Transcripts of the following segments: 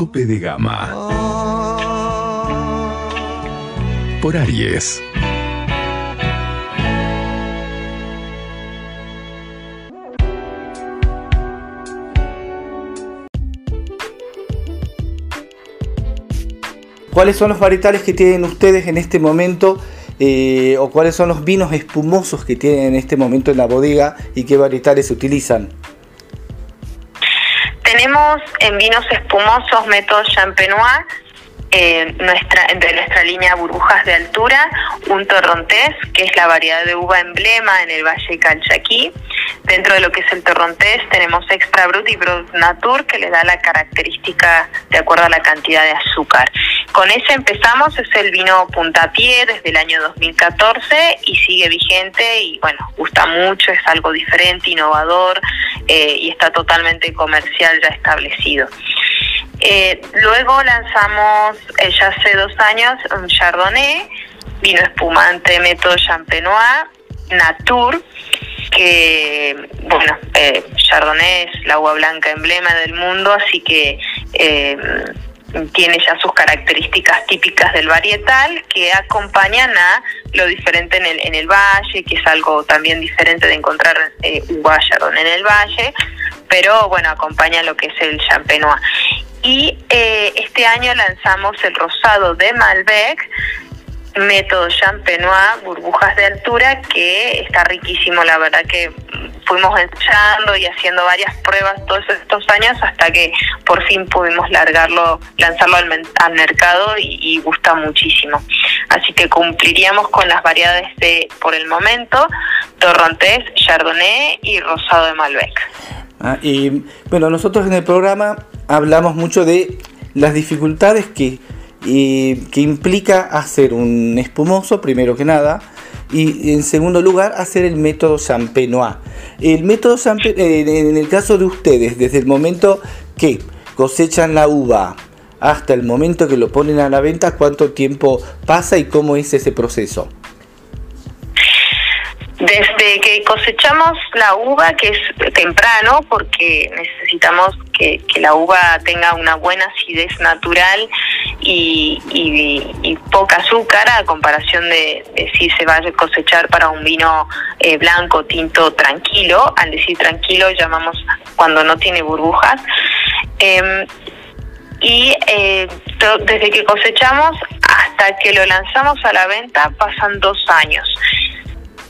Tope de Gama por Aries. ¿Cuáles son los varietales que tienen ustedes en este momento? eh, ¿O cuáles son los vinos espumosos que tienen en este momento en la bodega y qué varietales utilizan? En vinos espumosos método Champenois, eh, nuestra, de nuestra línea burbujas de altura, un torrontés, que es la variedad de uva emblema en el Valle Calchaquí. Dentro de lo que es el torrontés tenemos Extra Brut y Brut Natur, que le da la característica de acuerdo a la cantidad de azúcar. Con ese empezamos, es el vino puntapié desde el año 2014 y sigue vigente y bueno, gusta mucho, es algo diferente, innovador eh, y está totalmente comercial ya establecido. Eh, luego lanzamos eh, ya hace dos años un Chardonnay, vino espumante método Champenois, Natur, que bueno, eh, Chardonnay es la agua blanca emblema del mundo, así que eh, tiene ya sus características típicas del varietal que acompañan a lo diferente en el, en el valle, que es algo también diferente de encontrar eh, uva Chardonnay en el valle, pero bueno, acompaña lo que es el Champenois. Y eh, este año lanzamos el rosado de Malbec, método Champenois, burbujas de altura, que está riquísimo, la verdad que fuimos ensayando y haciendo varias pruebas todos estos años hasta que por fin pudimos largarlo, lanzarlo al, al mercado y, y gusta muchísimo. Así que cumpliríamos con las variedades de, por el momento, Torrontés, Chardonnay y Rosado de Malbec. Ah, y bueno, nosotros en el programa hablamos mucho de las dificultades que, eh, que implica hacer un espumoso, primero que nada, y en segundo lugar hacer el método Champenois. El método Champe- eh, en el caso de ustedes, desde el momento que cosechan la uva hasta el momento que lo ponen a la venta, ¿cuánto tiempo pasa y cómo es ese proceso? Desde que cosechamos la uva, que es temprano, porque necesitamos que, la uva tenga una buena acidez natural y, poca azúcar a comparación de, si se va a cosechar para un vino eh, blanco, tinto, tranquilo. Al decir tranquilo llamamos cuando no tiene burbujas. Em, y eh, desde que cosechamos hasta que lo lanzamos a la venta pasan dos años.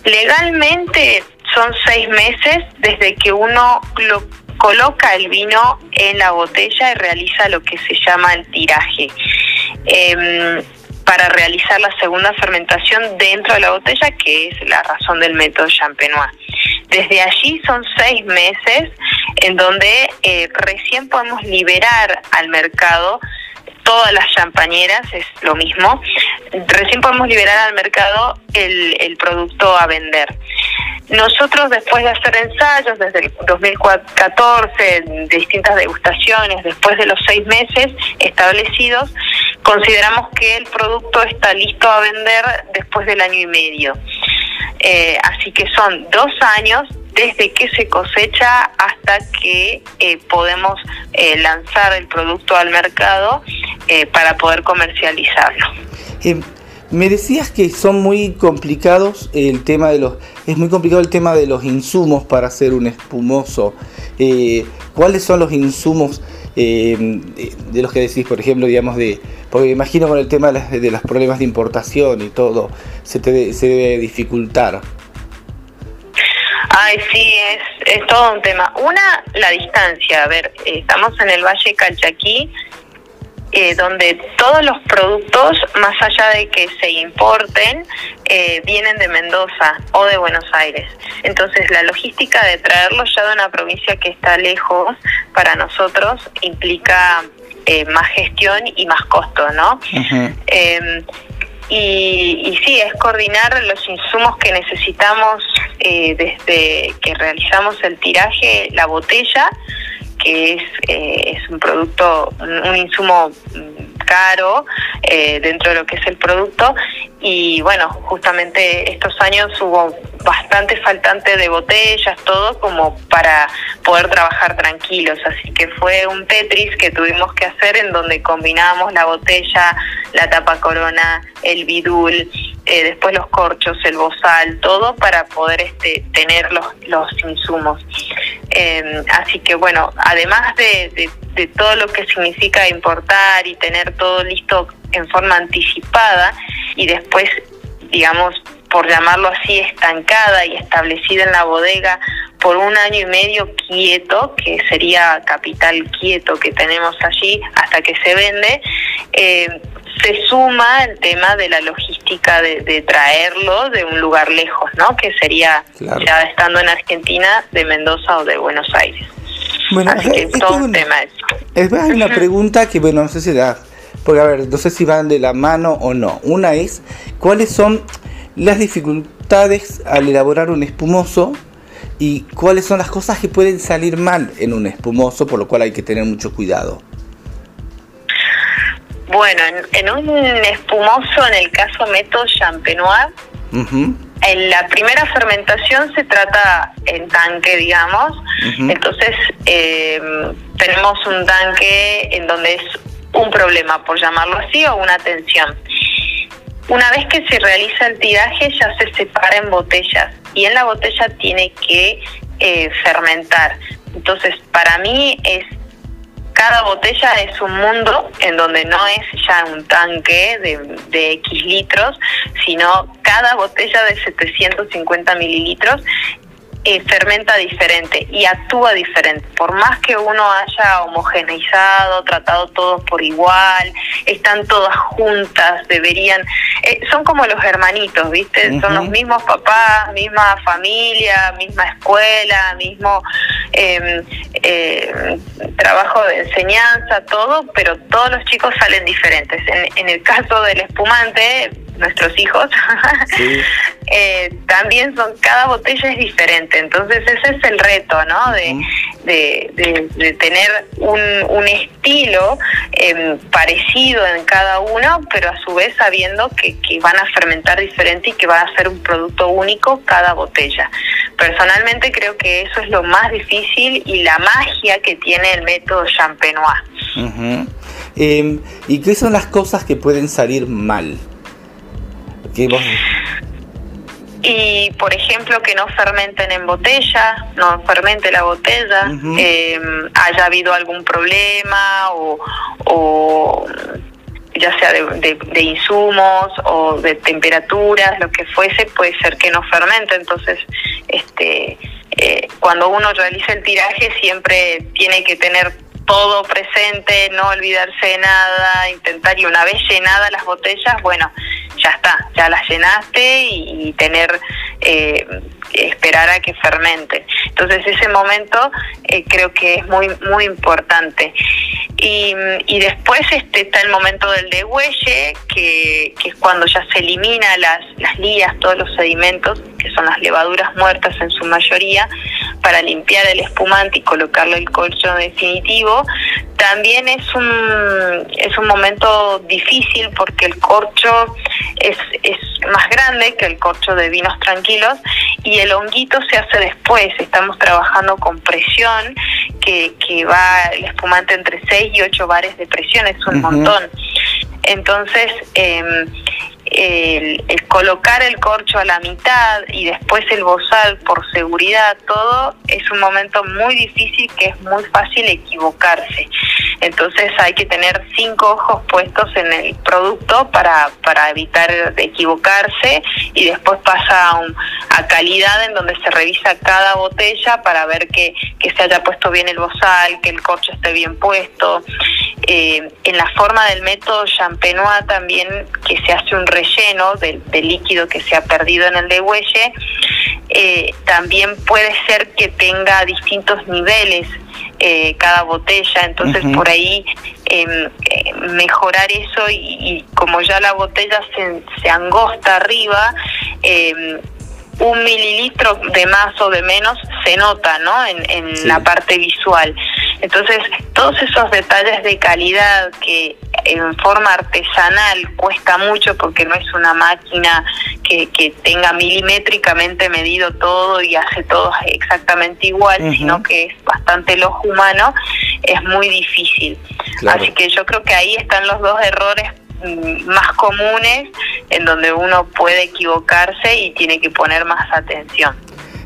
Legalmente son seis meses desde que uno lo coloca el vino en la botella y realiza lo que se llama el tiraje. Em, para realizar la segunda fermentación dentro de la botella, que es la razón del método Champenois. Desde allí son seis meses en donde eh, recién podemos liberar al mercado todas las champañeras, es lo mismo, recién podemos liberar al mercado el, producto a vender. Nosotros después de hacer ensayos desde el 2014, de distintas degustaciones, después de los seis meses establecidos, consideramos que el producto está listo a vender después del año y medio. Eh, así que son dos años desde que se cosecha hasta que eh, podemos eh, lanzar el producto al mercado eh, para poder comercializarlo. Eh, me decías que son muy complicados el tema de los es muy complicado el tema de los insumos para hacer un espumoso. Eh, ¿Cuáles son los insumos eh, de, de los que decís, por ejemplo, digamos de porque me imagino con el tema de, las- de los problemas de importación y todo se te de- se debe dificultar. Ay, sí, es, es todo un tema. Una, la distancia. A ver, eh, estamos en el Valle Calchaquí, eh, donde todos los productos, más allá de que se importen, eh, vienen de Mendoza o de Buenos Aires. Entonces la logística de traerlos ya de una provincia que está lejos para nosotros implica eh, más gestión y más costo, ¿no? Em, y, y, sí, es coordinar los insumos que necesitamos desde que realizamos el tiraje, la botella, que es, eh, es un producto, un, insumo caro eh, dentro de lo que es el producto. Y bueno, justamente estos años hubo bastante faltante de botellas, todo como para poder trabajar tranquilos, así que fue un Tetris que tuvimos que hacer en donde combinábamos la botella, la tapa corona, el bidul, eh, después los corchos, el bozal, todo para poder este, tener los, los insumos. Eh, así que bueno, además de, de, todo lo que significa importar y tener todo listo en forma anticipada y después, digamos, por llamarlo así, estancada y establecida en la bodega por un año y medio quieto, que sería capital quieto que tenemos allí hasta que se vende, eh, se suma el tema de la logística de, traerlo de un lugar lejos, ¿no? Que sería ya estando en Argentina, de Mendoza o de Buenos Aires. Bueno, Así que todo un tema Es hay una pregunta que, bueno, no sé si da, porque a ver, no sé si van de la mano o no. Una es, ¿cuáles son las dificultades al elaborar un espumoso? y cuáles son las cosas que pueden salir mal en un espumoso, por lo cual hay que tener mucho cuidado. Bueno, en, un espumoso, en el caso método Champenois, en la primera fermentación se trata en tanque, digamos. Entonces, eh, tenemos un tanque en donde es un problema, por llamarlo así, o una tensión. Una vez que se realiza el tiraje, ya se separa en botellas y en la botella tiene que eh, fermentar. Entonces, para mí es cada botella es un mundo en donde no es ya un tanque de, de X litros, sino cada botella de 750 mililitros eh, fermenta diferente y actúa diferente. Por más que uno haya homogeneizado, tratado todos por igual, están todas juntas, deberían, eh, son como los hermanitos, ¿viste? Son los mismos papás, misma familia, misma escuela, mismo em, trabajo de enseñanza, todo, pero todos los chicos salen diferentes. En, en el caso del espumante, nuestros hijos, eh, también son, cada botella es diferente, entonces ese es el reto, ¿no? De, de, tener un, un estilo em, parecido en cada uno, pero a su vez sabiendo que, que van a fermentar diferente y que va a ser un producto único cada botella. Personalmente creo que eso es lo más difícil y la magia que tiene el método Champenois. Em, ¿Y qué son las cosas que pueden salir mal? Y, por ejemplo, que no fermenten en botella, no fermente la botella, em, haya habido algún problema o, ya sea de, insumos o de temperaturas, lo que fuese, puede ser que no fermente. Entonces, este, eh, cuando uno realiza el tiraje siempre tiene que tener todo presente, no olvidarse de nada, intentar y una vez llenadas las botellas, bueno, ya está, ya las llenaste y, tener, eh, esperar a que fermente. Entonces ese momento eh, creo que es muy, muy importante. Y, después este, está el momento del degüelle, que, que es cuando ya se elimina las, las lías, todos los sedimentos, que son las levaduras muertas en su mayoría, para limpiar el espumante y colocarle el colcho definitivo. También es un, es un momento difícil porque el corcho es, es más grande que el corcho de vinos tranquilos y el honguito se hace después. Estamos trabajando con presión, que, que va el espumante entre 6 y 8 bares de presión, es un montón. Entonces, eh, el, colocar el corcho a la mitad y después el bozal por seguridad, todo es un momento muy difícil que es muy fácil equivocarse. Entonces hay que tener cinco ojos puestos en el producto para, para evitar equivocarse y después pasa a, a calidad en donde se revisa cada botella para ver que, que se haya puesto bien el bozal, que el corcho esté bien puesto. eh, en la forma del método champenois también que se hace un relleno del, líquido que se ha perdido en el degüelle, eh, también puede ser que tenga distintos niveles eh, cada botella, entonces por ahí em, mejorar eso y, como ya la botella se, se angosta arriba, em, un mililitro de más o de menos se nota ¿no? en, en la parte visual. Entonces, todos esos detalles de calidad que en forma artesanal cuesta mucho porque no es una máquina que, que tenga milimétricamente medido todo y hace todo exactamente igual, sino que es bastante el ojo humano, es muy difícil. Así que yo creo que ahí están los dos errores mm, más comunes en donde uno puede equivocarse y tiene que poner más atención.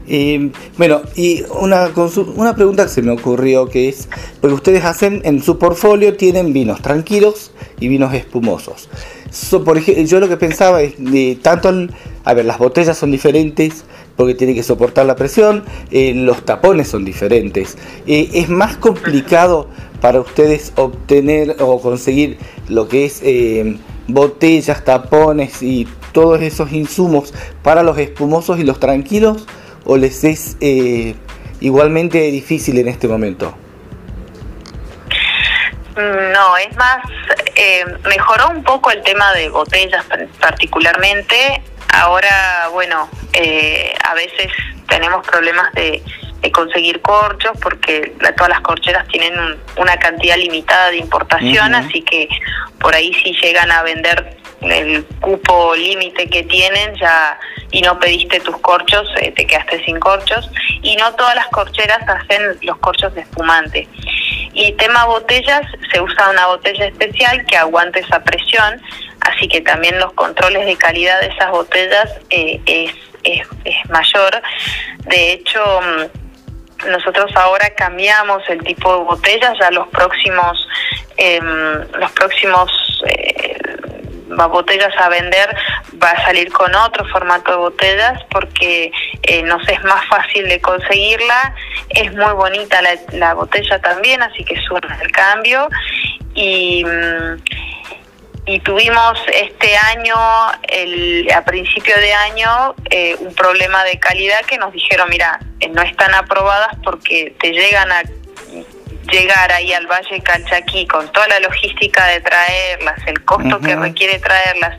Eh, bueno, y una, una pregunta que se me ocurrió que es, porque ustedes hacen en su portfolio, tienen vinos tranquilos y vinos espumosos. yo lo que pensaba es, de tanto, a ver, las botellas son diferentes porque tienen que soportar la presión, eh, los tapones son diferentes. Eh, es más complicado para ustedes obtener o conseguir lo que es botellas, tapones y todos esos insumos para los espumosos y los tranquilos o les es eh, igualmente difícil en este momento? No, es más, eh, mejoró un poco el tema de botellas particularmente. Ahora, bueno, eh, a veces tenemos problemas de, conseguir corchos porque todas las corcheras tienen una cantidad limitada de importación, así que por ahí si llegan a vender el cupo límite que tienen ya y no pediste tus corchos, eh, te quedaste sin corchos. Y no todas las corcheras hacen los corchos de espumante. Y tema botellas, se usa una botella especial que aguante esa presión, así que también los controles de calidad de esas botellas eh, es, es, es mayor. De hecho, mm, nosotros ahora cambiamos el tipo de botellas, ya los próximos, em, los próximos eh, botellas a vender va a salir con otro formato de botellas porque eh, nos es más fácil de conseguirla, es muy bonita la, botella también, así que suma el cambio y, mm, y tuvimos este año, el, a principio de año, eh, un problema de calidad que nos dijeron, mira, eh, no están aprobadas porque te llegan a llegar ahí al Valle Calchaquí con toda la logística de traerlas, el costo que requiere traerlas,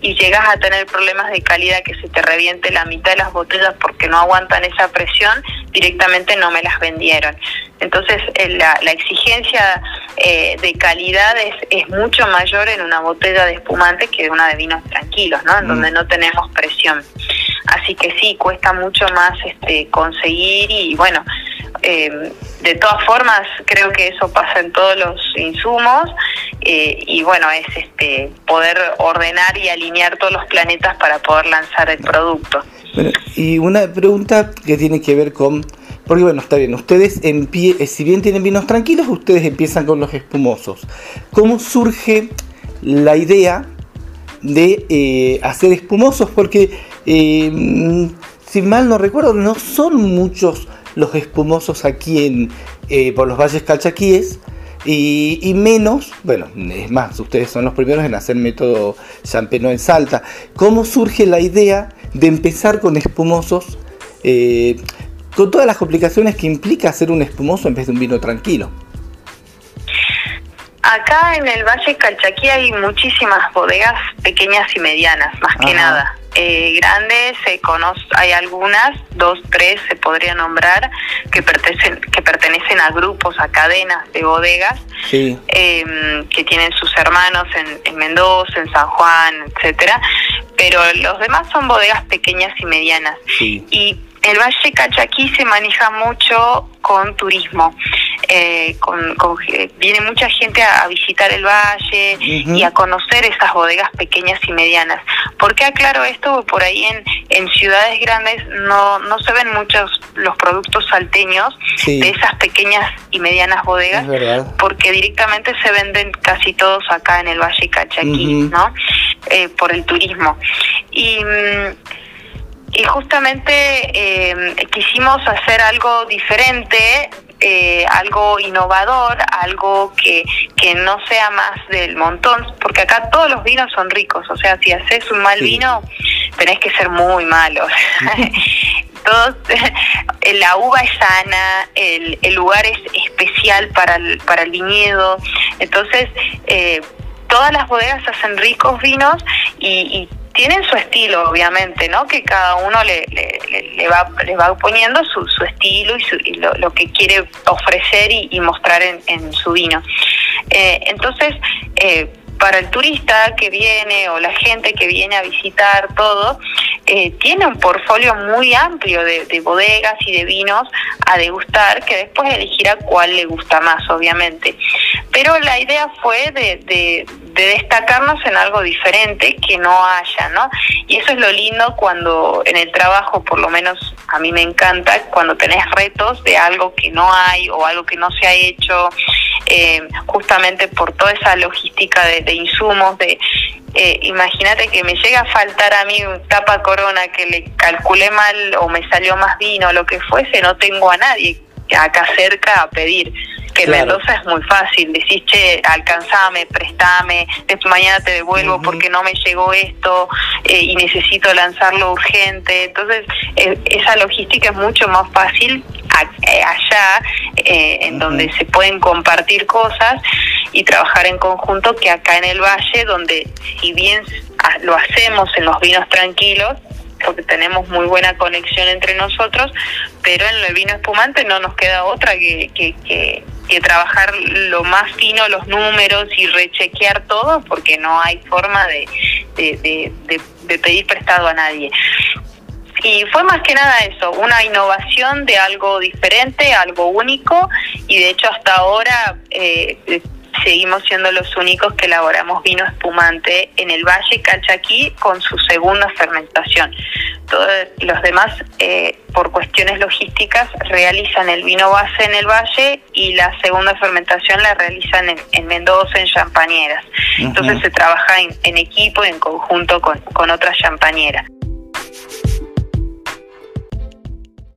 y llegas a tener problemas de calidad que se te reviente la mitad de las botellas porque no aguantan esa presión, directamente no me las vendieron. Entonces eh, la, exigencia eh, de calidad es, es, mucho mayor en una botella de espumante que en una de vinos tranquilos, ¿no? En mm. donde no tenemos presión. Así que sí, cuesta mucho más este, conseguir y bueno, eh, de todas formas, creo que eso pasa en todos los insumos eh, y bueno, es este poder ordenar y alinear todos los planetas para poder lanzar el producto. y una pregunta que tiene que ver con, porque bueno, está bien, ustedes pie, eh, si bien tienen vinos tranquilos, ustedes empiezan con los espumosos. ¿Cómo surge la idea de hacer espumosos? Porque, si mal no recuerdo, no son muchos los espumosos aquí en, eh, por los valles calchaquíes. Y, menos, bueno, es más, ustedes son los primeros en hacer método champeno en Salta. ¿Cómo surge la idea de empezar con espumosos, eh, con todas las complicaciones que implica hacer un espumoso en vez de un vino tranquilo? Acá en el Valle Calchaquí hay muchísimas bodegas pequeñas y medianas, más que nada. Eh, grandes se conoce, hay algunas, dos, tres se podría nombrar, que pertenecen, que pertenecen a grupos, a cadenas de bodegas, em, que tienen sus hermanos en, en Mendoza, en San Juan, etcétera, pero los demás son bodegas pequeñas y medianas. Y el Valle Cachaquí se maneja mucho con turismo. Eh, con, eh, viene mucha gente a, visitar el valle y a conocer esas bodegas pequeñas y medianas. ¿Por qué aclaro esto? Por ahí en, en ciudades grandes no, no se ven muchos los productos salteños de esas pequeñas y medianas bodegas, porque directamente se venden casi todos acá en el Valle Cachaquí, ¿no? Eh, por el turismo. Y mm, y justamente eh, quisimos hacer algo diferente eh, algo innovador, algo que, que no sea más del montón, porque acá todos los vinos son ricos, o sea, si haces un mal Sí. vino, tenés que ser muy malo. Todos, la uva es sana, el, el lugar es especial para el, para el viñedo, entonces eh, todas las bodegas hacen ricos vinos y, y tienen su estilo, obviamente, ¿no? Que cada uno le, le, le- le va, le va poniendo su, su estilo y, su- y lo, que quiere ofrecer y, y mostrar en, en su vino. Eh, entonces, eh, para el turista que viene o la gente que viene a visitar todo, eh, tiene un portfolio muy amplio de, de bodegas y de vinos a degustar, que después elegirá cuál le gusta más, obviamente. Pero la idea fue de, de- de destacarnos en algo diferente que no haya, ¿no? Y eso es lo lindo cuando en el trabajo, por lo menos a mí me encanta, cuando tenés retos de algo que no hay o algo que no se ha hecho, eh, justamente por toda esa logística de, de insumos, de eh, imagínate que me llega a faltar a mí un tapa corona que le calculé mal o me salió más vino o lo que fuese, no tengo a nadie acá cerca a pedir. Que en Claro. Mendoza es muy fácil, decís, che, alcanzame, prestame, después mañana te devuelvo porque no me llegó esto eh, y necesito lanzarlo urgente. Entonces, eh, esa logística es mucho más fácil allá, eh, en donde se pueden compartir cosas y trabajar en conjunto que acá en el valle, donde si bien lo hacemos en los vinos tranquilos, porque tenemos muy buena conexión entre nosotros, pero en el vino espumante no nos queda otra que, que, que, que trabajar lo más fino, los números y rechequear todo, porque no hay forma de, de, de, de- de pedir prestado a nadie. Y fue más que nada eso, una innovación de algo diferente, algo único, y de hecho hasta ahora eh, seguimos siendo los únicos que elaboramos vino espumante en el Valle Calchaquí con su segunda fermentación. Todos los demás, eh, por cuestiones logísticas, realizan el vino base en el Valle y la segunda fermentación la realizan en, en Mendoza, en Champañeras. Entonces se trabaja en, en equipo y en conjunto con, con otras champañeras.